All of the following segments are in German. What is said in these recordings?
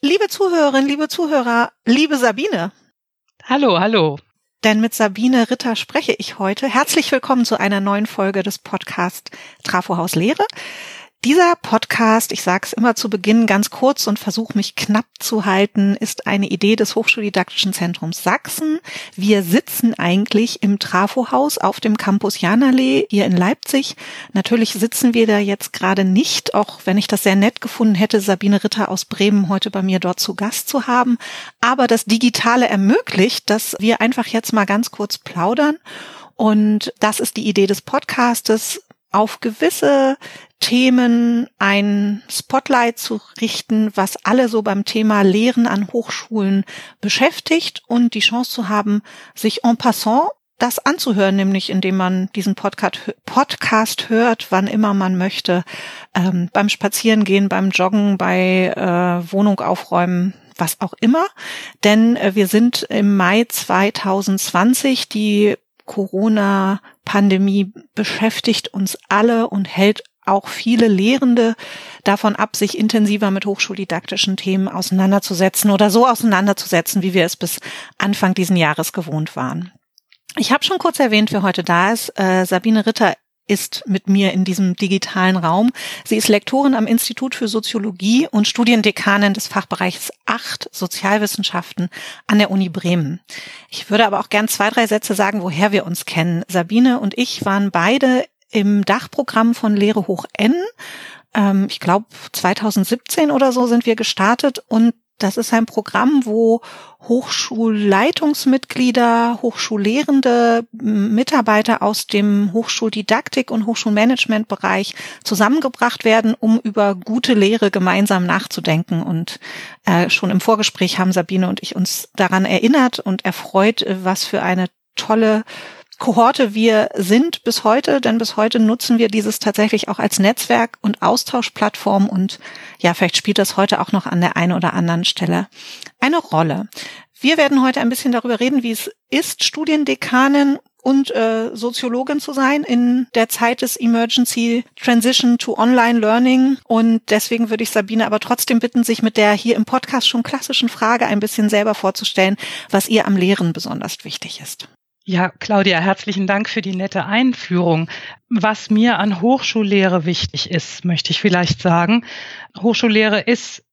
Liebe Zuhörerinnen, liebe Zuhörer, liebe Sabine. Hallo, hallo. Denn mit Sabine Ritter spreche ich heute. Herzlich willkommen zu einer neuen Folge des Podcast Trafohaus Lehre. Dieser Podcast, ich sage es immer zu Beginn ganz kurz und versuche mich knapp zu halten, ist eine Idee des Hochschuldidaktischen Zentrums Sachsen. Wir sitzen eigentlich im Trafohaus auf dem Campus Janallee hier in Leipzig. Natürlich sitzen wir da jetzt gerade nicht, auch wenn ich das sehr nett gefunden hätte, Sabine Ritter aus Bremen heute bei mir dort zu Gast zu haben. Aber das Digitale ermöglicht, dass wir einfach jetzt mal ganz kurz plaudern. Und das ist die Idee des Podcastes, auf gewisse Themen ein Spotlight zu richten, was alle so beim Thema Lehren an Hochschulen beschäftigt und die Chance zu haben, sich en passant das anzuhören, nämlich indem man diesen Podcast, Podcast hört, wann immer man möchte, ähm, beim Spazierengehen, beim Joggen, bei äh, Wohnung aufräumen, was auch immer. Denn äh, wir sind im Mai 2020, die Corona-Pandemie beschäftigt uns alle und hält auch viele Lehrende davon ab, sich intensiver mit hochschuldidaktischen Themen auseinanderzusetzen oder so auseinanderzusetzen, wie wir es bis Anfang diesen Jahres gewohnt waren. Ich habe schon kurz erwähnt, wer heute da ist. Äh, Sabine Ritter ist mit mir in diesem digitalen Raum. Sie ist Lektorin am Institut für Soziologie und Studiendekanin des Fachbereichs 8 Sozialwissenschaften an der Uni Bremen. Ich würde aber auch gern zwei, drei Sätze sagen, woher wir uns kennen. Sabine und ich waren beide im Dachprogramm von Lehre hoch N. Ähm, ich glaube, 2017 oder so sind wir gestartet und das ist ein Programm, wo Hochschulleitungsmitglieder, Hochschullehrende, Mitarbeiter aus dem Hochschuldidaktik- und Hochschulmanagementbereich zusammengebracht werden, um über gute Lehre gemeinsam nachzudenken. Und äh, schon im Vorgespräch haben Sabine und ich uns daran erinnert und erfreut, was für eine tolle Kohorte wir sind bis heute, denn bis heute nutzen wir dieses tatsächlich auch als Netzwerk und Austauschplattform und ja, vielleicht spielt das heute auch noch an der einen oder anderen Stelle eine Rolle. Wir werden heute ein bisschen darüber reden, wie es ist, Studiendekanin und äh, Soziologin zu sein in der Zeit des Emergency Transition to Online Learning. Und deswegen würde ich Sabine aber trotzdem bitten, sich mit der hier im Podcast schon klassischen Frage ein bisschen selber vorzustellen, was ihr am Lehren besonders wichtig ist. Ja, Claudia, herzlichen Dank für die nette Einführung. Was mir an Hochschullehre wichtig ist, möchte ich vielleicht sagen. Hochschullehre ist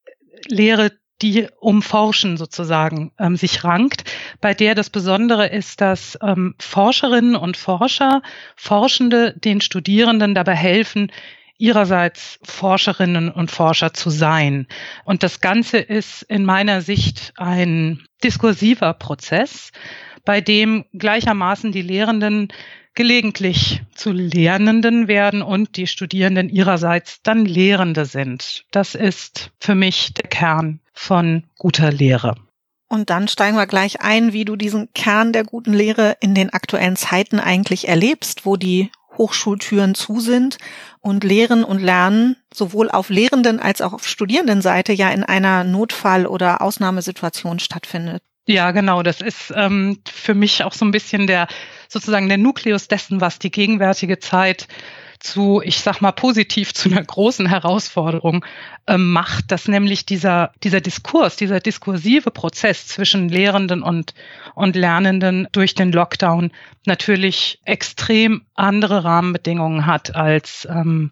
Lehre, die um Forschen sozusagen ähm, sich rankt, bei der das Besondere ist, dass ähm, Forscherinnen und Forscher, Forschende den Studierenden dabei helfen, ihrerseits Forscherinnen und Forscher zu sein. Und das Ganze ist in meiner Sicht ein diskursiver Prozess bei dem gleichermaßen die Lehrenden gelegentlich zu Lernenden werden und die Studierenden ihrerseits dann Lehrende sind. Das ist für mich der Kern von guter Lehre. Und dann steigen wir gleich ein, wie du diesen Kern der guten Lehre in den aktuellen Zeiten eigentlich erlebst, wo die Hochschultüren zu sind und Lehren und Lernen sowohl auf Lehrenden als auch auf Studierendenseite ja in einer Notfall- oder Ausnahmesituation stattfindet. Ja, genau. Das ist ähm, für mich auch so ein bisschen der sozusagen der Nukleus dessen, was die gegenwärtige Zeit zu, ich sag mal, positiv zu einer großen Herausforderung ähm, macht, dass nämlich dieser, dieser Diskurs, dieser diskursive Prozess zwischen Lehrenden und, und Lernenden durch den Lockdown natürlich extrem andere Rahmenbedingungen hat als, ähm,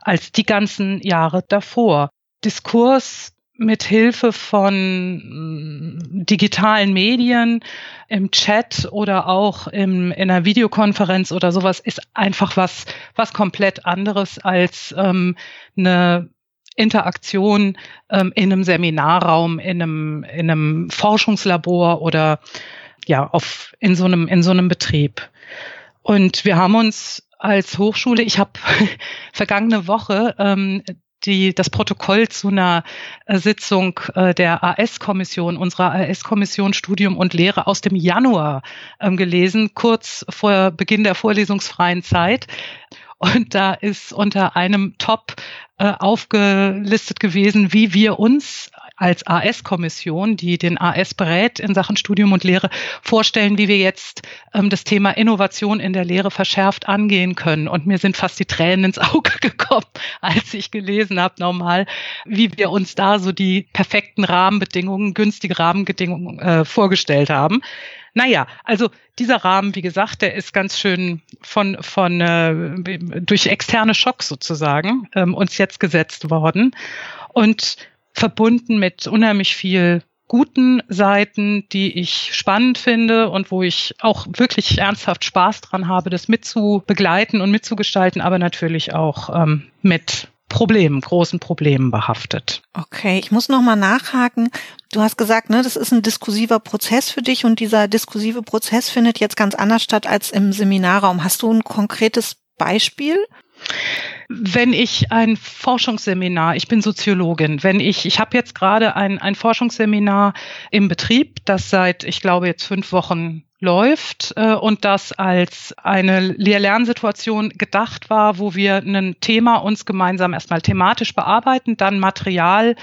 als die ganzen Jahre davor. Diskurs mit Hilfe von mm, digitalen Medien im Chat oder auch im, in einer Videokonferenz oder sowas ist einfach was, was komplett anderes als ähm, eine Interaktion ähm, in einem Seminarraum, in einem, in einem Forschungslabor oder ja, auf, in so einem, in so einem Betrieb. Und wir haben uns als Hochschule, ich habe vergangene Woche ähm, die, das Protokoll zu einer äh, Sitzung äh, der AS-Kommission, unserer AS-Kommission Studium und Lehre aus dem Januar ähm, gelesen, kurz vor Beginn der vorlesungsfreien Zeit. Und da ist unter einem Top äh, aufgelistet gewesen, wie wir uns als AS-Kommission, die den AS berät in Sachen Studium und Lehre, vorstellen, wie wir jetzt ähm, das Thema Innovation in der Lehre verschärft angehen können. Und mir sind fast die Tränen ins Auge gekommen, als ich gelesen habe, nochmal, wie wir uns da so die perfekten Rahmenbedingungen, günstige Rahmenbedingungen äh, vorgestellt haben. Naja, also dieser Rahmen, wie gesagt, der ist ganz schön von, von äh, durch externe Schocks sozusagen ähm, uns jetzt gesetzt worden und verbunden mit unheimlich viel guten Seiten, die ich spannend finde und wo ich auch wirklich ernsthaft Spaß dran habe, das mitzubegleiten und mitzugestalten, aber natürlich auch ähm, mit Problemen, großen Problemen behaftet. Okay, ich muss noch mal nachhaken. Du hast gesagt, ne, das ist ein diskursiver Prozess für dich und dieser diskursive Prozess findet jetzt ganz anders statt als im Seminarraum. Hast du ein konkretes Beispiel? Wenn ich ein Forschungsseminar, ich bin Soziologin, wenn ich, ich habe jetzt gerade ein, ein Forschungsseminar im Betrieb, das seit, ich glaube, jetzt fünf Wochen läuft äh, und das als eine Lehr-Lernsituation gedacht war, wo wir ein Thema uns gemeinsam erstmal thematisch bearbeiten, dann Material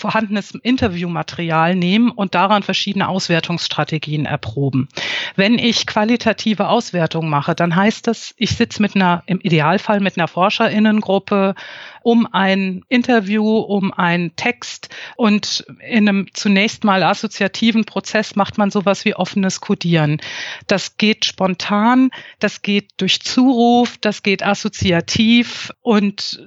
vorhandenes Interviewmaterial nehmen und daran verschiedene Auswertungsstrategien erproben. Wenn ich qualitative Auswertung mache, dann heißt das, ich sitze mit einer, im Idealfall mit einer Forscherinnengruppe um ein Interview, um einen Text und in einem zunächst mal assoziativen Prozess macht man sowas wie offenes Codieren. Das geht spontan, das geht durch Zuruf, das geht assoziativ und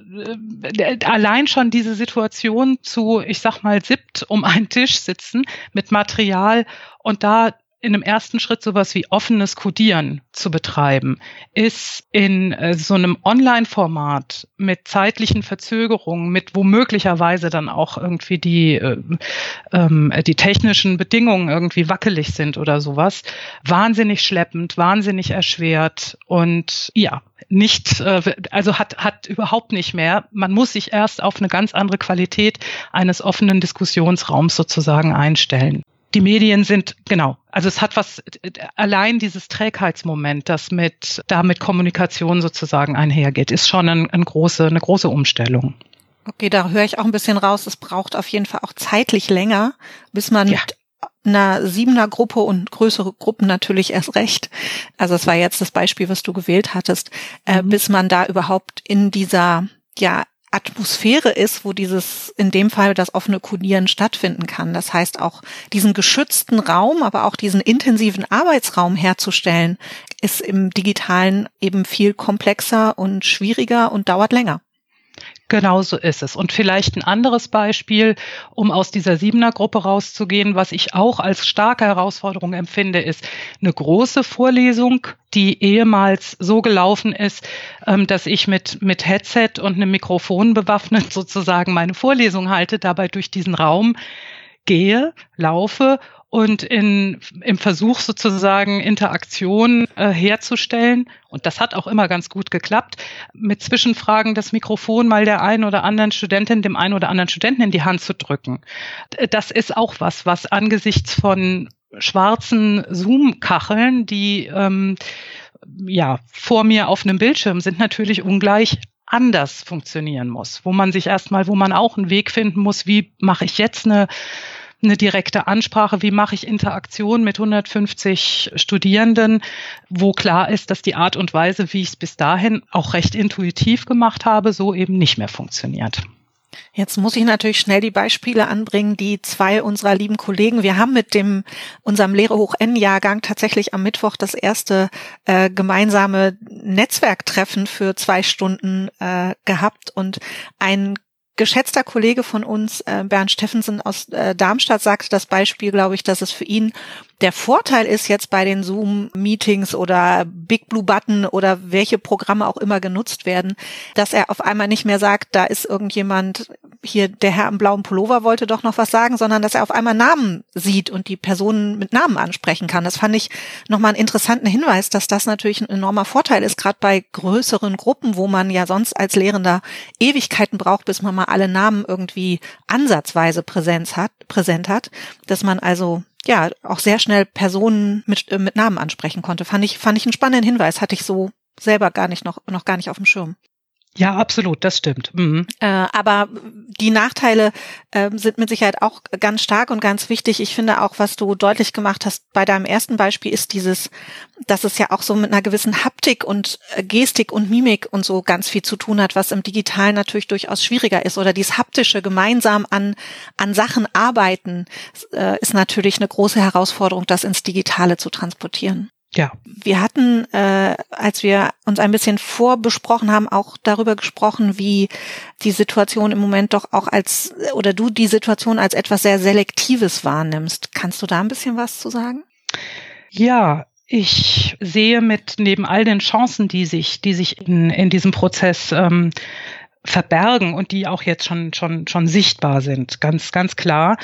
äh, allein schon diese Situation zu, ich sag mal, siebt um einen Tisch sitzen mit Material und da in einem ersten Schritt sowas wie offenes Codieren zu betreiben, ist in äh, so einem Online-Format mit zeitlichen Verzögerungen, mit womöglicherweise dann auch irgendwie die, äh, ähm, die technischen Bedingungen irgendwie wackelig sind oder sowas, wahnsinnig schleppend, wahnsinnig erschwert und ja, nicht, äh, also hat, hat überhaupt nicht mehr. Man muss sich erst auf eine ganz andere Qualität eines offenen Diskussionsraums sozusagen einstellen die Medien sind, genau, also es hat was, allein dieses Trägheitsmoment, das mit, da mit Kommunikation sozusagen einhergeht, ist schon ein, ein große, eine große Umstellung. Okay, da höre ich auch ein bisschen raus. Es braucht auf jeden Fall auch zeitlich länger, bis man ja. mit einer siebener Gruppe und größere Gruppen natürlich erst recht. Also es war jetzt das Beispiel, was du gewählt hattest, äh, mhm. bis man da überhaupt in dieser ja Atmosphäre ist, wo dieses, in dem Fall das offene Codieren stattfinden kann. Das heißt auch diesen geschützten Raum, aber auch diesen intensiven Arbeitsraum herzustellen, ist im digitalen eben viel komplexer und schwieriger und dauert länger. Genau so ist es. Und vielleicht ein anderes Beispiel, um aus dieser Siebener-Gruppe rauszugehen, was ich auch als starke Herausforderung empfinde, ist eine große Vorlesung, die ehemals so gelaufen ist, ähm, dass ich mit, mit Headset und einem Mikrofon bewaffnet sozusagen meine Vorlesung halte, dabei durch diesen Raum gehe, laufe und in, im Versuch sozusagen Interaktion äh, herzustellen, und das hat auch immer ganz gut geklappt, mit Zwischenfragen das Mikrofon mal der einen oder anderen Studentin, dem einen oder anderen Studenten in die Hand zu drücken. Das ist auch was, was angesichts von schwarzen Zoom-Kacheln, die ähm, ja vor mir auf einem Bildschirm sind, natürlich ungleich anders funktionieren muss, wo man sich erstmal, wo man auch einen Weg finden muss, wie mache ich jetzt eine eine direkte Ansprache, wie mache ich Interaktion mit 150 Studierenden, wo klar ist, dass die Art und Weise, wie ich es bis dahin auch recht intuitiv gemacht habe, so eben nicht mehr funktioniert. Jetzt muss ich natürlich schnell die Beispiele anbringen, die zwei unserer lieben Kollegen. Wir haben mit dem unserem Lehre hoch N Jahrgang tatsächlich am Mittwoch das erste äh, gemeinsame Netzwerktreffen für zwei Stunden äh, gehabt und ein geschätzter Kollege von uns, äh, Bernd Steffensen aus äh, Darmstadt, sagte das Beispiel, glaube ich, dass es für ihn der Vorteil ist jetzt bei den Zoom-Meetings oder Big Blue Button oder welche Programme auch immer genutzt werden, dass er auf einmal nicht mehr sagt, da ist irgendjemand hier, der Herr im blauen Pullover wollte doch noch was sagen, sondern dass er auf einmal Namen sieht und die Personen mit Namen ansprechen kann. Das fand ich nochmal einen interessanten Hinweis, dass das natürlich ein enormer Vorteil ist, gerade bei größeren Gruppen, wo man ja sonst als Lehrender Ewigkeiten braucht, bis man mal alle Namen irgendwie ansatzweise Präsenz hat, präsent hat, dass man also ja auch sehr schnell Personen mit, äh, mit Namen ansprechen konnte. Fand ich, fand ich einen spannenden Hinweis, hatte ich so selber gar nicht noch, noch gar nicht auf dem Schirm. Ja, absolut, das stimmt. Mhm. Äh, aber die Nachteile äh, sind mit Sicherheit auch ganz stark und ganz wichtig. Ich finde auch, was du deutlich gemacht hast bei deinem ersten Beispiel, ist dieses, dass es ja auch so mit einer gewissen Haptik und äh, Gestik und Mimik und so ganz viel zu tun hat, was im Digitalen natürlich durchaus schwieriger ist. Oder dieses haptische gemeinsam an, an Sachen arbeiten, äh, ist natürlich eine große Herausforderung, das ins Digitale zu transportieren. Ja. Wir hatten, äh, als wir uns ein bisschen vorbesprochen haben, auch darüber gesprochen, wie die Situation im Moment doch auch als, oder du die Situation als etwas sehr Selektives wahrnimmst. Kannst du da ein bisschen was zu sagen? Ja, ich sehe mit neben all den Chancen, die sich, die sich in, in diesem Prozess ähm, verbergen und die auch jetzt schon schon schon sichtbar sind, ganz ganz klar,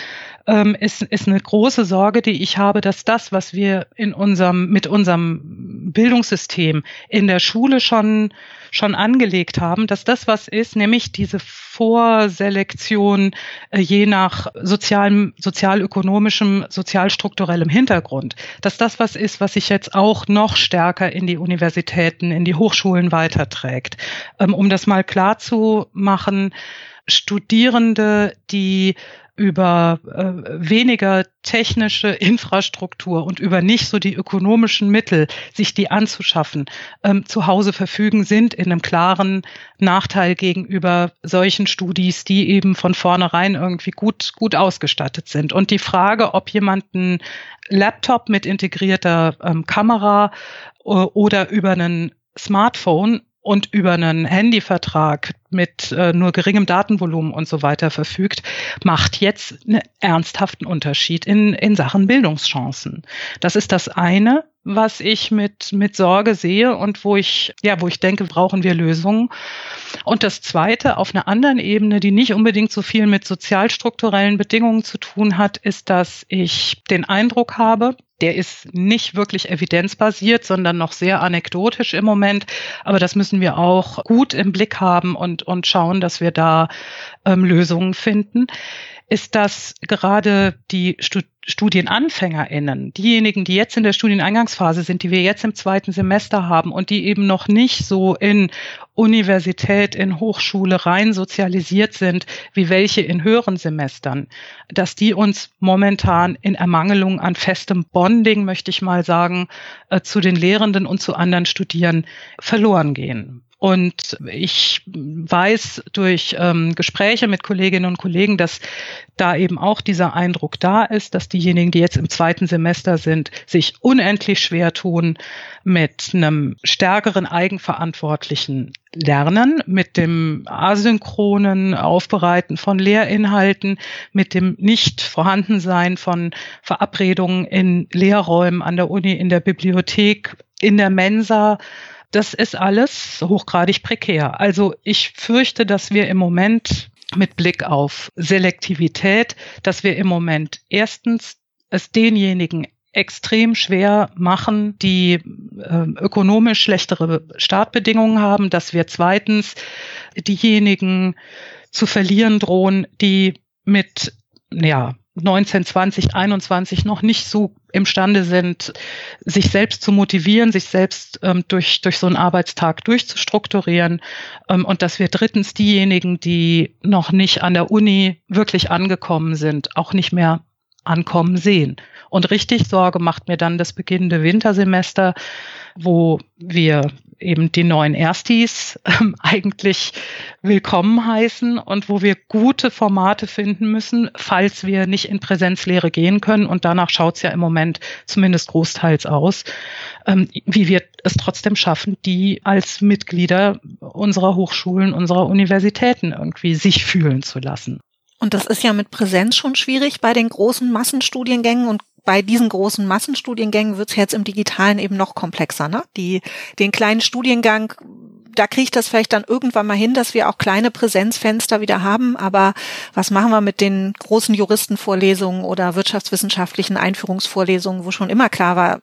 ähm, ist ist eine große Sorge, die ich habe, dass das, was wir in unserem mit unserem Bildungssystem in der Schule schon schon angelegt haben, dass das was ist, nämlich diese Vorselektion äh, je nach sozialem, sozialökonomischem, sozialstrukturellem Hintergrund, dass das was ist, was sich jetzt auch noch stärker in die Universitäten, in die Hochschulen weiterträgt. Ähm, um das mal klar zu machen, Studierende, die über äh, weniger technische Infrastruktur und über nicht so die ökonomischen Mittel, sich die anzuschaffen, ähm, zu Hause verfügen, sind in einem klaren Nachteil gegenüber solchen Studis, die eben von vornherein irgendwie gut, gut ausgestattet sind. Und die Frage, ob jemand einen Laptop mit integrierter ähm, Kamera äh, oder über einen Smartphone und über einen Handyvertrag mit äh, nur geringem Datenvolumen und so weiter verfügt, macht jetzt einen ernsthaften Unterschied in, in Sachen Bildungschancen. Das ist das eine, was ich mit, mit Sorge sehe und wo ich, ja, wo ich denke, brauchen wir Lösungen. Und das zweite, auf einer anderen Ebene, die nicht unbedingt so viel mit sozialstrukturellen Bedingungen zu tun hat, ist, dass ich den Eindruck habe, der ist nicht wirklich evidenzbasiert, sondern noch sehr anekdotisch im Moment. Aber das müssen wir auch gut im Blick haben und, und schauen, dass wir da ähm, Lösungen finden ist, dass gerade die StudienanfängerInnen, diejenigen, die jetzt in der Studieneingangsphase sind, die wir jetzt im zweiten Semester haben und die eben noch nicht so in Universität, in Hochschule rein sozialisiert sind, wie welche in höheren Semestern, dass die uns momentan in Ermangelung an festem Bonding, möchte ich mal sagen, äh, zu den Lehrenden und zu anderen Studierenden verloren gehen. Und ich weiß durch ähm, Gespräche mit Kolleginnen und Kollegen, dass da eben auch dieser Eindruck da ist, dass diejenigen, die jetzt im zweiten Semester sind, sich unendlich schwer tun mit einem stärkeren eigenverantwortlichen Lernen, mit dem asynchronen Aufbereiten von Lehrinhalten, mit dem nicht vorhandensein von Verabredungen in Lehrräumen an der Uni, in der Bibliothek, in der Mensa, das ist alles hochgradig prekär. Also ich fürchte, dass wir im Moment mit Blick auf Selektivität, dass wir im Moment erstens es denjenigen extrem schwer machen, die äh, ökonomisch schlechtere Startbedingungen haben, dass wir zweitens diejenigen zu verlieren drohen, die mit ja, 19, 20, 21 noch nicht so imstande sind, sich selbst zu motivieren, sich selbst ähm, durch, durch so einen Arbeitstag durchzustrukturieren ähm, und dass wir drittens diejenigen, die noch nicht an der Uni wirklich angekommen sind, auch nicht mehr ankommen sehen. Und richtig Sorge macht mir dann das beginnende Wintersemester, wo wir eben die neuen Erstis ähm, eigentlich willkommen heißen und wo wir gute Formate finden müssen, falls wir nicht in Präsenzlehre gehen können. Und danach schaut es ja im Moment zumindest großteils aus, ähm, wie wir es trotzdem schaffen, die als Mitglieder unserer Hochschulen, unserer Universitäten irgendwie sich fühlen zu lassen. Und das ist ja mit Präsenz schon schwierig bei den großen Massenstudiengängen und bei diesen großen Massenstudiengängen wird es jetzt im Digitalen eben noch komplexer. Ne? Die, den kleinen Studiengang, da kriege ich das vielleicht dann irgendwann mal hin, dass wir auch kleine Präsenzfenster wieder haben. Aber was machen wir mit den großen Juristenvorlesungen oder wirtschaftswissenschaftlichen Einführungsvorlesungen, wo schon immer klar war,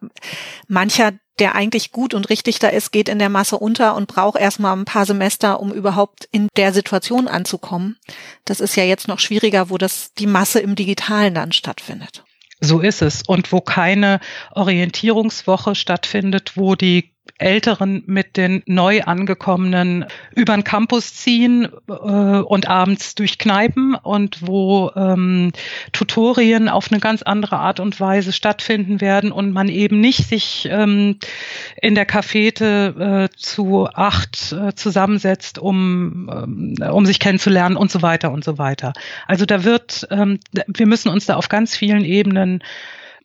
mancher der eigentlich gut und richtig da ist, geht in der Masse unter und braucht erstmal ein paar Semester, um überhaupt in der Situation anzukommen. Das ist ja jetzt noch schwieriger, wo das die Masse im Digitalen dann stattfindet. So ist es. Und wo keine Orientierungswoche stattfindet, wo die Älteren mit den neu angekommenen über den Campus ziehen äh, und abends durch Kneipen und wo ähm, Tutorien auf eine ganz andere Art und Weise stattfinden werden und man eben nicht sich ähm, in der Cafete äh, zu acht äh, zusammensetzt, um, ähm, um sich kennenzulernen und so weiter und so weiter. Also da wird, ähm, wir müssen uns da auf ganz vielen Ebenen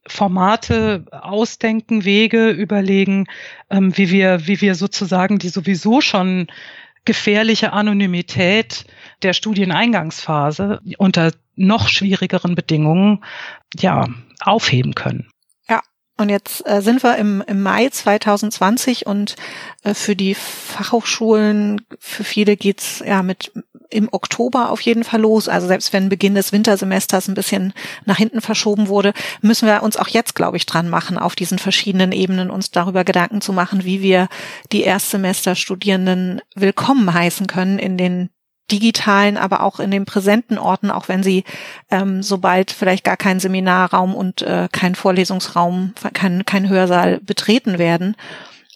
Formate ausdenken, Wege überlegen, ähm, wie wir, wie wir sozusagen die sowieso schon gefährliche Anonymität der Studieneingangsphase unter noch schwierigeren Bedingungen ja aufheben können. Und jetzt äh, sind wir im, im Mai 2020 und äh, für die Fachhochschulen, für viele geht's ja mit im Oktober auf jeden Fall los. Also selbst wenn Beginn des Wintersemesters ein bisschen nach hinten verschoben wurde, müssen wir uns auch jetzt, glaube ich, dran machen, auf diesen verschiedenen Ebenen uns darüber Gedanken zu machen, wie wir die Erstsemesterstudierenden willkommen heißen können in den digitalen, aber auch in den präsenten Orten, auch wenn sie ähm, sobald vielleicht gar kein Seminarraum und äh, kein Vorlesungsraum, kein, kein Hörsaal betreten werden.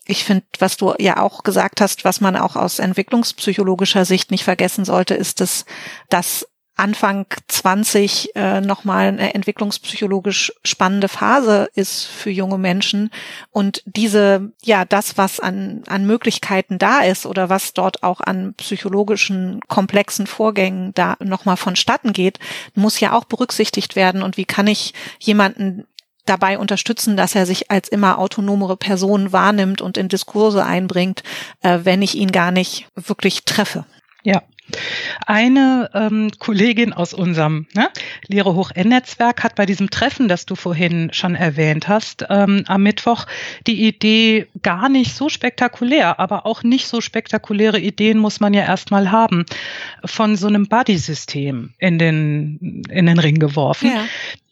Ich finde, was du ja auch gesagt hast, was man auch aus entwicklungspsychologischer Sicht nicht vergessen sollte, ist, dass, dass Anfang 20 äh, nochmal eine entwicklungspsychologisch spannende Phase ist für junge Menschen. Und diese, ja, das, was an, an Möglichkeiten da ist oder was dort auch an psychologischen komplexen Vorgängen da nochmal vonstatten geht, muss ja auch berücksichtigt werden. Und wie kann ich jemanden dabei unterstützen, dass er sich als immer autonomere Person wahrnimmt und in Diskurse einbringt, äh, wenn ich ihn gar nicht wirklich treffe. Ja, eine ähm, Kollegin aus unserem ne, Lehre hoch N-Netzwerk hat bei diesem Treffen, das du vorhin schon erwähnt hast, ähm, am Mittwoch die Idee gar nicht so spektakulär, aber auch nicht so spektakuläre Ideen muss man ja erstmal haben, von so einem Buddy-System in den, in den Ring geworfen. Ja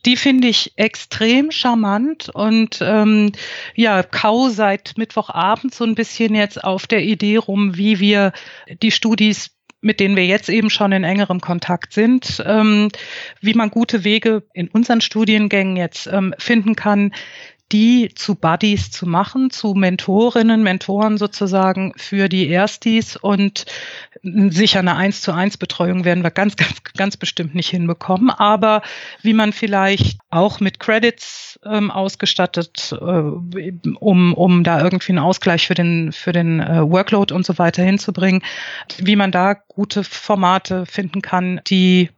die finde ich extrem charmant und ähm, ja, kau seit Mittwochabend so ein bisschen jetzt auf der Idee rum, wie wir die Studis mit denen wir jetzt eben schon in engerem Kontakt sind, ähm, wie man gute Wege in unseren Studiengängen jetzt ähm, finden kann, die zu Buddies zu machen, zu Mentorinnen, Mentoren sozusagen für die Erstis und sicher eine eins zu eins Betreuung werden wir ganz, ganz, ganz bestimmt nicht hinbekommen. Aber wie man vielleicht auch mit Credits ähm, ausgestattet, äh, um, um da irgendwie einen Ausgleich für den, für den äh, Workload und so weiter hinzubringen, wie man da gute Formate finden kann, die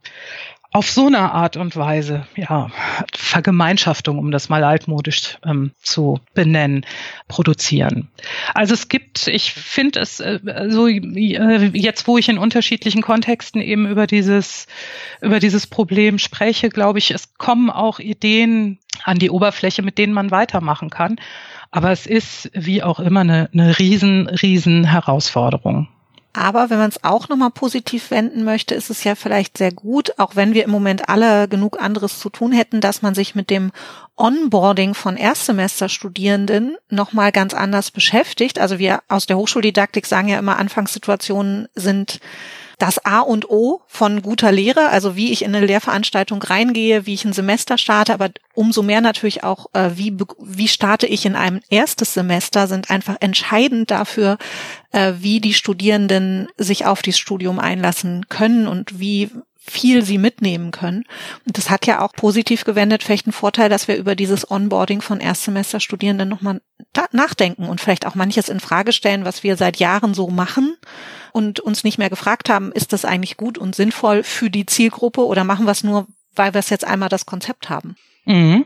auf so eine Art und Weise, ja, Vergemeinschaftung, um das mal altmodisch ähm, zu benennen, produzieren. Also es gibt, ich finde es äh, so äh, jetzt, wo ich in unterschiedlichen Kontexten eben über dieses über dieses Problem spreche, glaube ich, es kommen auch Ideen an die Oberfläche, mit denen man weitermachen kann. Aber es ist wie auch immer eine, eine riesen, riesen Herausforderung. Aber wenn man es auch nochmal positiv wenden möchte, ist es ja vielleicht sehr gut, auch wenn wir im Moment alle genug anderes zu tun hätten, dass man sich mit dem Onboarding von Erstsemesterstudierenden nochmal ganz anders beschäftigt. Also wir aus der Hochschuldidaktik sagen ja immer, Anfangssituationen sind das A und O von guter Lehre, also wie ich in eine Lehrveranstaltung reingehe, wie ich ein Semester starte, aber umso mehr natürlich auch, äh, wie, wie starte ich in einem erstes Semester, sind einfach entscheidend dafür, äh, wie die Studierenden sich auf dieses Studium einlassen können und wie viel sie mitnehmen können. Und das hat ja auch positiv gewendet vielleicht einen Vorteil, dass wir über dieses Onboarding von Erstsemesterstudierenden nochmal nachdenken und vielleicht auch manches in Frage stellen, was wir seit Jahren so machen und uns nicht mehr gefragt haben, ist das eigentlich gut und sinnvoll für die Zielgruppe oder machen wir es nur, weil wir es jetzt einmal das Konzept haben? Mhm.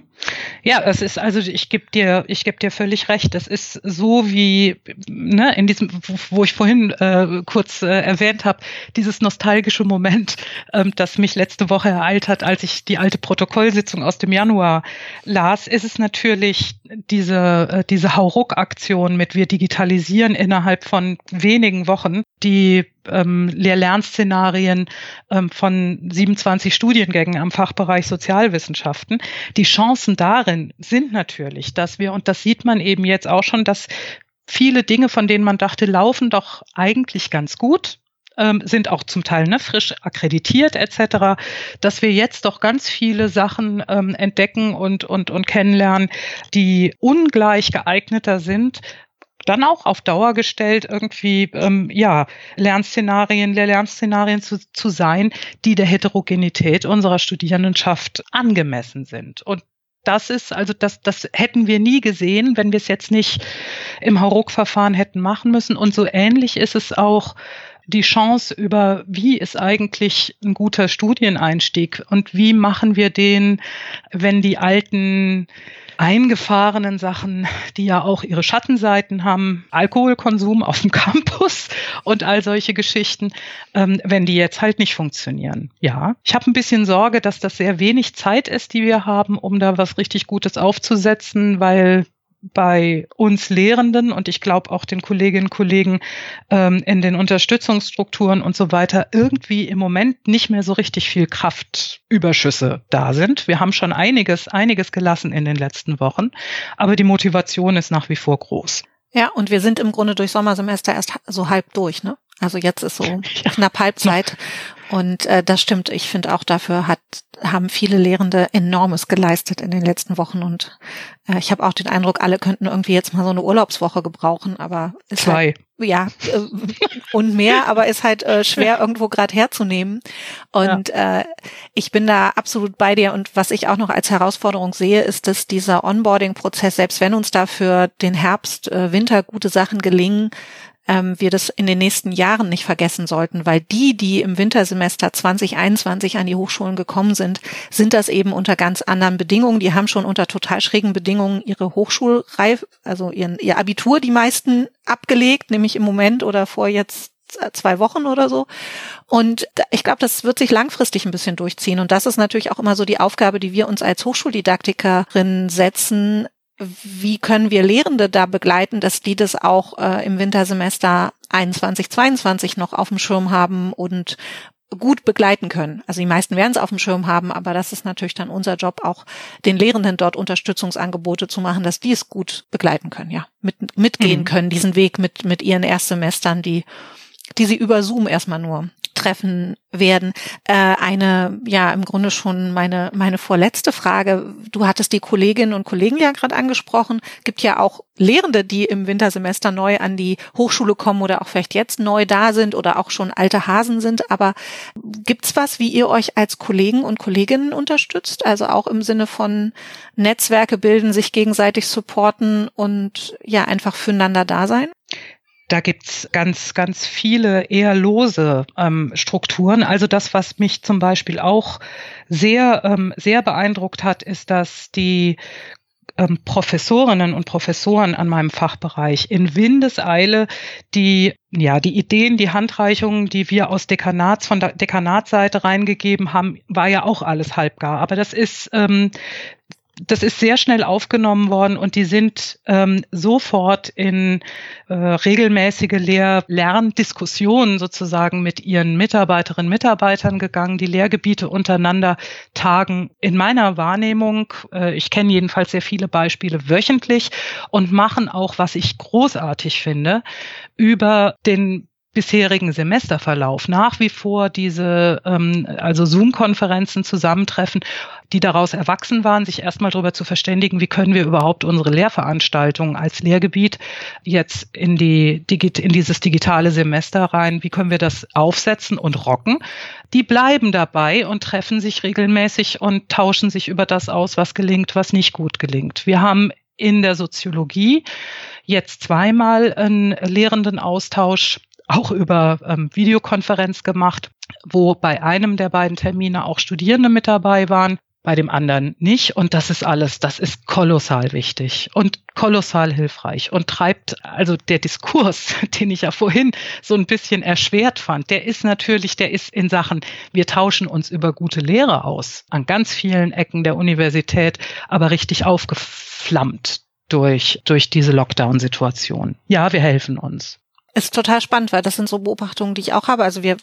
Ja, es ist also ich gebe dir ich gebe dir völlig recht. Es ist so wie ne, in diesem wo ich vorhin äh, kurz äh, erwähnt habe, dieses nostalgische Moment, ähm, das mich letzte Woche ereilt hat, als ich die alte Protokollsitzung aus dem Januar las, ist es natürlich diese äh, diese Hauruck-Aktion mit wir digitalisieren innerhalb von wenigen Wochen, die ähm, Lehr-Lern-Szenarien ähm, von 27 Studiengängen am Fachbereich Sozialwissenschaften. Die Chancen darin sind natürlich, dass wir, und das sieht man eben jetzt auch schon, dass viele Dinge, von denen man dachte, laufen doch eigentlich ganz gut, ähm, sind auch zum Teil ne, frisch akkreditiert etc., dass wir jetzt doch ganz viele Sachen ähm, entdecken und, und, und kennenlernen, die ungleich geeigneter sind, dann auch auf Dauer gestellt, irgendwie ähm, ja Lernszenarien, Lernszenarien zu, zu sein, die der Heterogenität unserer Studierendenschaft angemessen sind. Und das ist, also das, das hätten wir nie gesehen, wenn wir es jetzt nicht im Hauruck-Verfahren hätten machen müssen. Und so ähnlich ist es auch die Chance über, wie ist eigentlich ein guter Studieneinstieg und wie machen wir den, wenn die alten eingefahrenen Sachen, die ja auch ihre Schattenseiten haben, Alkoholkonsum auf dem Campus und all solche Geschichten, ähm, wenn die jetzt halt nicht funktionieren. Ja, ich habe ein bisschen Sorge, dass das sehr wenig Zeit ist, die wir haben, um da was richtig Gutes aufzusetzen, weil bei uns Lehrenden und ich glaube auch den Kolleginnen und Kollegen ähm, in den Unterstützungsstrukturen und so weiter irgendwie im Moment nicht mehr so richtig viel Kraftüberschüsse da sind. Wir haben schon einiges, einiges gelassen in den letzten Wochen, aber die Motivation ist nach wie vor groß. Ja, und wir sind im Grunde durch Sommersemester erst so halb durch, ne? Also jetzt ist so ja. knapp Halbzeit. Und äh, das stimmt. Ich finde auch dafür hat haben viele Lehrende enormes geleistet in den letzten Wochen und äh, ich habe auch den Eindruck, alle könnten irgendwie jetzt mal so eine Urlaubswoche gebrauchen, aber ist zwei. Halt, ja äh, und mehr, aber ist halt äh, schwer irgendwo gerade herzunehmen. Und ja. äh, ich bin da absolut bei dir. Und was ich auch noch als Herausforderung sehe, ist, dass dieser Onboarding-Prozess, selbst wenn uns dafür den Herbst, äh, Winter gute Sachen gelingen, ähm, wir das in den nächsten Jahren nicht vergessen sollten, weil die, die im Wintersemester 2021 an die Hochschulen gekommen sind, sind das eben unter ganz anderen Bedingungen. Die haben schon unter total schrägen Bedingungen ihre Hochschulreif, also ihren, ihr Abitur, die meisten abgelegt, nämlich im Moment oder vor jetzt zwei Wochen oder so. Und ich glaube, das wird sich langfristig ein bisschen durchziehen. Und das ist natürlich auch immer so die Aufgabe, die wir uns als Hochschuldidaktikerin setzen, wie können wir Lehrende da begleiten, dass die das auch äh, im Wintersemester 21, 22 noch auf dem Schirm haben und gut begleiten können. Also die meisten werden es auf dem Schirm haben, aber das ist natürlich dann unser Job, auch den Lehrenden dort Unterstützungsangebote zu machen, dass die es gut begleiten können, ja, mit, mitgehen mhm. können, diesen Weg mit, mit ihren Erstsemestern, die, die sie über Zoom erstmal nur treffen werden. Äh, eine, ja, im Grunde schon meine, meine vorletzte Frage. Du hattest die Kolleginnen und Kollegen ja gerade angesprochen. Gibt ja auch Lehrende, die im Wintersemester neu an die Hochschule kommen oder auch vielleicht jetzt neu da sind oder auch schon alte Hasen sind. Aber gibt's was, wie ihr euch als Kollegen und Kolleginnen unterstützt? Also auch im Sinne von Netzwerke bilden, sich gegenseitig supporten und ja, einfach füreinander da sein? Da gibt's ganz, ganz viele eher lose ähm, Strukturen. Also das, was mich zum Beispiel auch sehr, ähm, sehr beeindruckt hat, ist, dass die ähm, Professorinnen und Professoren an meinem Fachbereich in Windeseile die ja die Ideen, die Handreichungen, die wir aus Dekanats von der Dekanatsseite reingegeben haben, war ja auch alles halbgar. Aber das ist ähm, das ist sehr schnell aufgenommen worden und die sind ähm, sofort in äh, regelmäßige Lehr Lerndiskussionen sozusagen mit ihren Mitarbeiterinnen und Mitarbeitern gegangen, die Lehrgebiete untereinander tagen. In meiner Wahrnehmung, äh, ich kenne jedenfalls sehr viele Beispiele wöchentlich und machen auch, was ich großartig finde, über den bisherigen Semesterverlauf nach wie vor diese ähm, also Zoom-Konferenzen zusammentreffen, die daraus erwachsen waren, sich erstmal darüber zu verständigen, wie können wir überhaupt unsere Lehrveranstaltungen als Lehrgebiet jetzt in die in dieses digitale Semester rein, wie können wir das aufsetzen und rocken. Die bleiben dabei und treffen sich regelmäßig und tauschen sich über das aus, was gelingt, was nicht gut gelingt. Wir haben in der Soziologie jetzt zweimal einen Lehrendenaustausch auch über ähm, Videokonferenz gemacht, wo bei einem der beiden Termine auch Studierende mit dabei waren, bei dem anderen nicht. Und das ist alles, das ist kolossal wichtig und kolossal hilfreich und treibt, also der Diskurs, den ich ja vorhin so ein bisschen erschwert fand, der ist natürlich, der ist in Sachen, wir tauschen uns über gute Lehre aus, an ganz vielen Ecken der Universität, aber richtig aufgeflammt durch, durch diese Lockdown-Situation. Ja, wir helfen uns. Ist total spannend, weil das sind so Beobachtungen, die ich auch habe. Also wir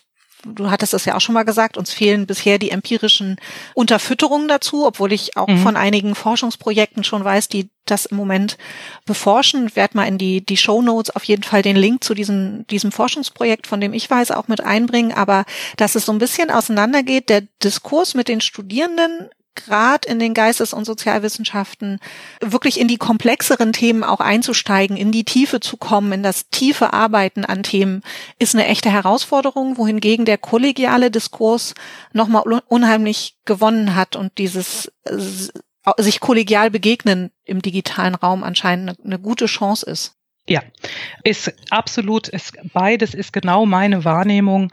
du hattest es ja auch schon mal gesagt, uns fehlen bisher die empirischen Unterfütterungen dazu, obwohl ich auch mhm. von einigen Forschungsprojekten schon weiß, die das im Moment beforschen. Ich werde mal in die, die Show Notes auf jeden Fall den Link zu diesem, diesem Forschungsprojekt, von dem ich weiß, auch mit einbringen. Aber dass es so ein bisschen auseinandergeht, der Diskurs mit den Studierenden gerade in den Geistes- und Sozialwissenschaften wirklich in die komplexeren Themen auch einzusteigen, in die Tiefe zu kommen, in das tiefe Arbeiten an Themen, ist eine echte Herausforderung, wohingegen der kollegiale Diskurs nochmal unheimlich gewonnen hat und dieses sich kollegial begegnen im digitalen Raum anscheinend eine, eine gute Chance ist. Ja, ist absolut, ist beides ist genau meine Wahrnehmung.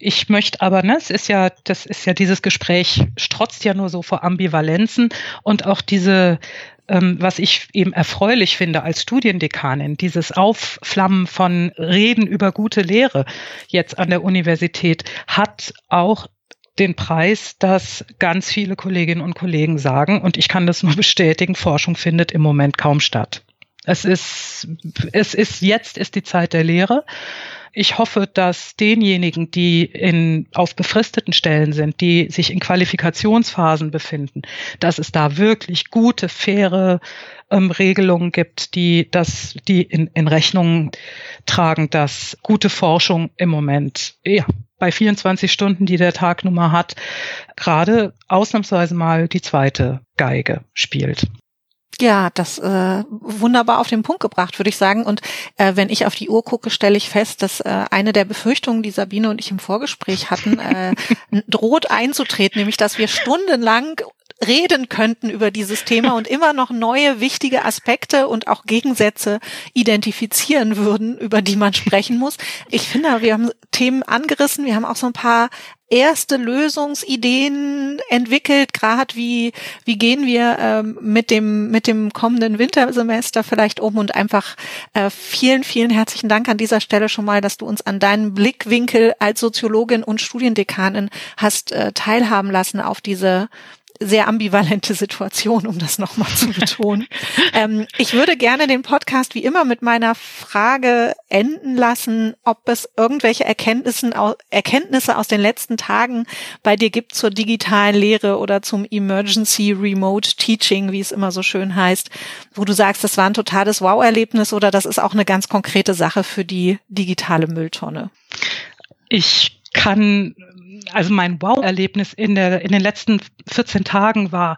Ich möchte aber, ne, es ist ja, das ist ja dieses Gespräch strotzt ja nur so vor Ambivalenzen und auch diese, ähm, was ich eben erfreulich finde als Studiendekanin, dieses Aufflammen von Reden über gute Lehre jetzt an der Universität hat auch den Preis, dass ganz viele Kolleginnen und Kollegen sagen, und ich kann das nur bestätigen, Forschung findet im Moment kaum statt. Es ist, es ist, jetzt ist die Zeit der Lehre. Ich hoffe, dass denjenigen, die in, auf befristeten Stellen sind, die sich in Qualifikationsphasen befinden, dass es da wirklich gute, faire ähm, Regelungen gibt, die das, die in, in Rechnung tragen, dass gute Forschung im Moment, ja, bei 24 Stunden, die der Tagnummer hat, gerade ausnahmsweise mal die zweite Geige spielt. Ja, das äh, wunderbar auf den Punkt gebracht, würde ich sagen. Und äh, wenn ich auf die Uhr gucke, stelle ich fest, dass äh, eine der Befürchtungen, die Sabine und ich im Vorgespräch hatten, äh, droht einzutreten, nämlich dass wir stundenlang reden könnten über dieses Thema und immer noch neue wichtige Aspekte und auch Gegensätze identifizieren würden, über die man sprechen muss. Ich finde, wir haben Themen angerissen, wir haben auch so ein paar erste Lösungsideen entwickelt, gerade wie wie gehen wir ähm, mit dem mit dem kommenden Wintersemester vielleicht um. Und einfach äh, vielen vielen herzlichen Dank an dieser Stelle schon mal, dass du uns an deinen Blickwinkel als Soziologin und Studiendekanin hast äh, teilhaben lassen auf diese sehr ambivalente Situation, um das nochmal zu betonen. ähm, ich würde gerne den Podcast wie immer mit meiner Frage enden lassen, ob es irgendwelche Erkenntnisse, Erkenntnisse aus den letzten Tagen bei dir gibt zur digitalen Lehre oder zum Emergency Remote Teaching, wie es immer so schön heißt, wo du sagst, das war ein totales Wow-Erlebnis oder das ist auch eine ganz konkrete Sache für die digitale Mülltonne. Ich kann also mein Wow-Erlebnis in, der, in den letzten 14 Tagen war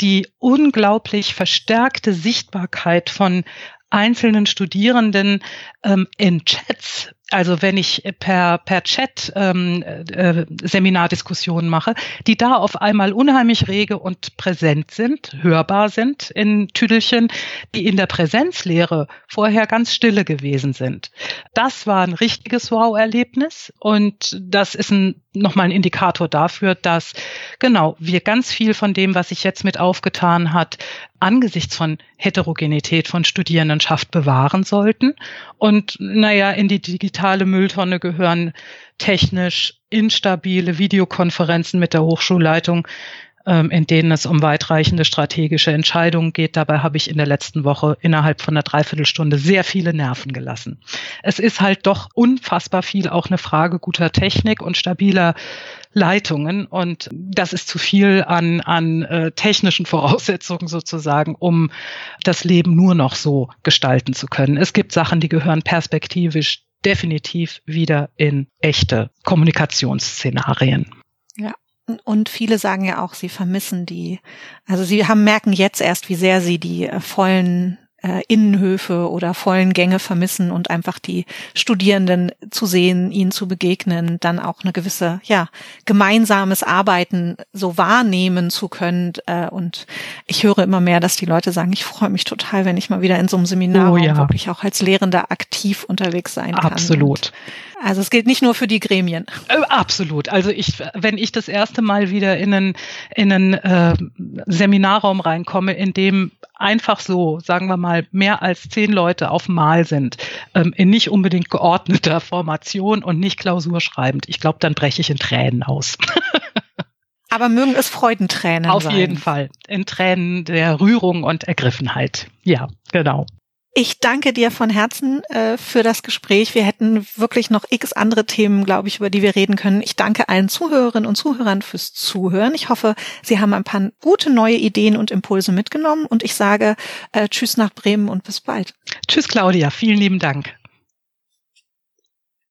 die unglaublich verstärkte Sichtbarkeit von einzelnen Studierenden ähm, in Chats also wenn ich per, per Chat ähm, äh, Seminardiskussionen mache, die da auf einmal unheimlich rege und präsent sind, hörbar sind in Tüdelchen, die in der Präsenzlehre vorher ganz stille gewesen sind. Das war ein richtiges Wow-Erlebnis und das ist ein, nochmal ein Indikator dafür, dass genau wir ganz viel von dem, was sich jetzt mit aufgetan hat, angesichts von Heterogenität von Studierendenschaft bewahren sollten. Und naja, in die digitale Mülltonne gehören technisch instabile Videokonferenzen mit der Hochschulleitung, in denen es um weitreichende strategische Entscheidungen geht. Dabei habe ich in der letzten Woche innerhalb von einer Dreiviertelstunde sehr viele Nerven gelassen. Es ist halt doch unfassbar viel auch eine Frage guter Technik und stabiler Leitungen und das ist zu viel an, an äh, technischen Voraussetzungen sozusagen, um das Leben nur noch so gestalten zu können. Es gibt Sachen, die gehören perspektivisch definitiv wieder in echte Kommunikationsszenarien. Und viele sagen ja auch, sie vermissen die, also sie haben merken jetzt erst, wie sehr sie die äh, vollen äh, Innenhöfe oder vollen Gänge vermissen und einfach die Studierenden zu sehen, ihnen zu begegnen, dann auch eine gewisse, ja, gemeinsames Arbeiten so wahrnehmen zu können. Äh, und ich höre immer mehr, dass die Leute sagen, ich freue mich total, wenn ich mal wieder in so einem Seminar oh, ja. wirklich auch als Lehrender aktiv unterwegs sein kann. Absolut. Und also es gilt nicht nur für die Gremien. Äh, absolut. Also ich, wenn ich das erste Mal wieder in einen, in einen äh, Seminarraum reinkomme, in dem einfach so, sagen wir mal, mehr als zehn Leute auf Mal sind, ähm, in nicht unbedingt geordneter Formation und nicht klausurschreibend, ich glaube, dann breche ich in Tränen aus. Aber mögen es Freudentränen Auf sein. jeden Fall. In Tränen der Rührung und Ergriffenheit. Ja, genau. Ich danke dir von Herzen äh, für das Gespräch. Wir hätten wirklich noch x andere Themen, glaube ich, über die wir reden können. Ich danke allen Zuhörerinnen und Zuhörern fürs Zuhören. Ich hoffe, Sie haben ein paar gute neue Ideen und Impulse mitgenommen und ich sage äh, Tschüss nach Bremen und bis bald. Tschüss, Claudia. Vielen lieben Dank.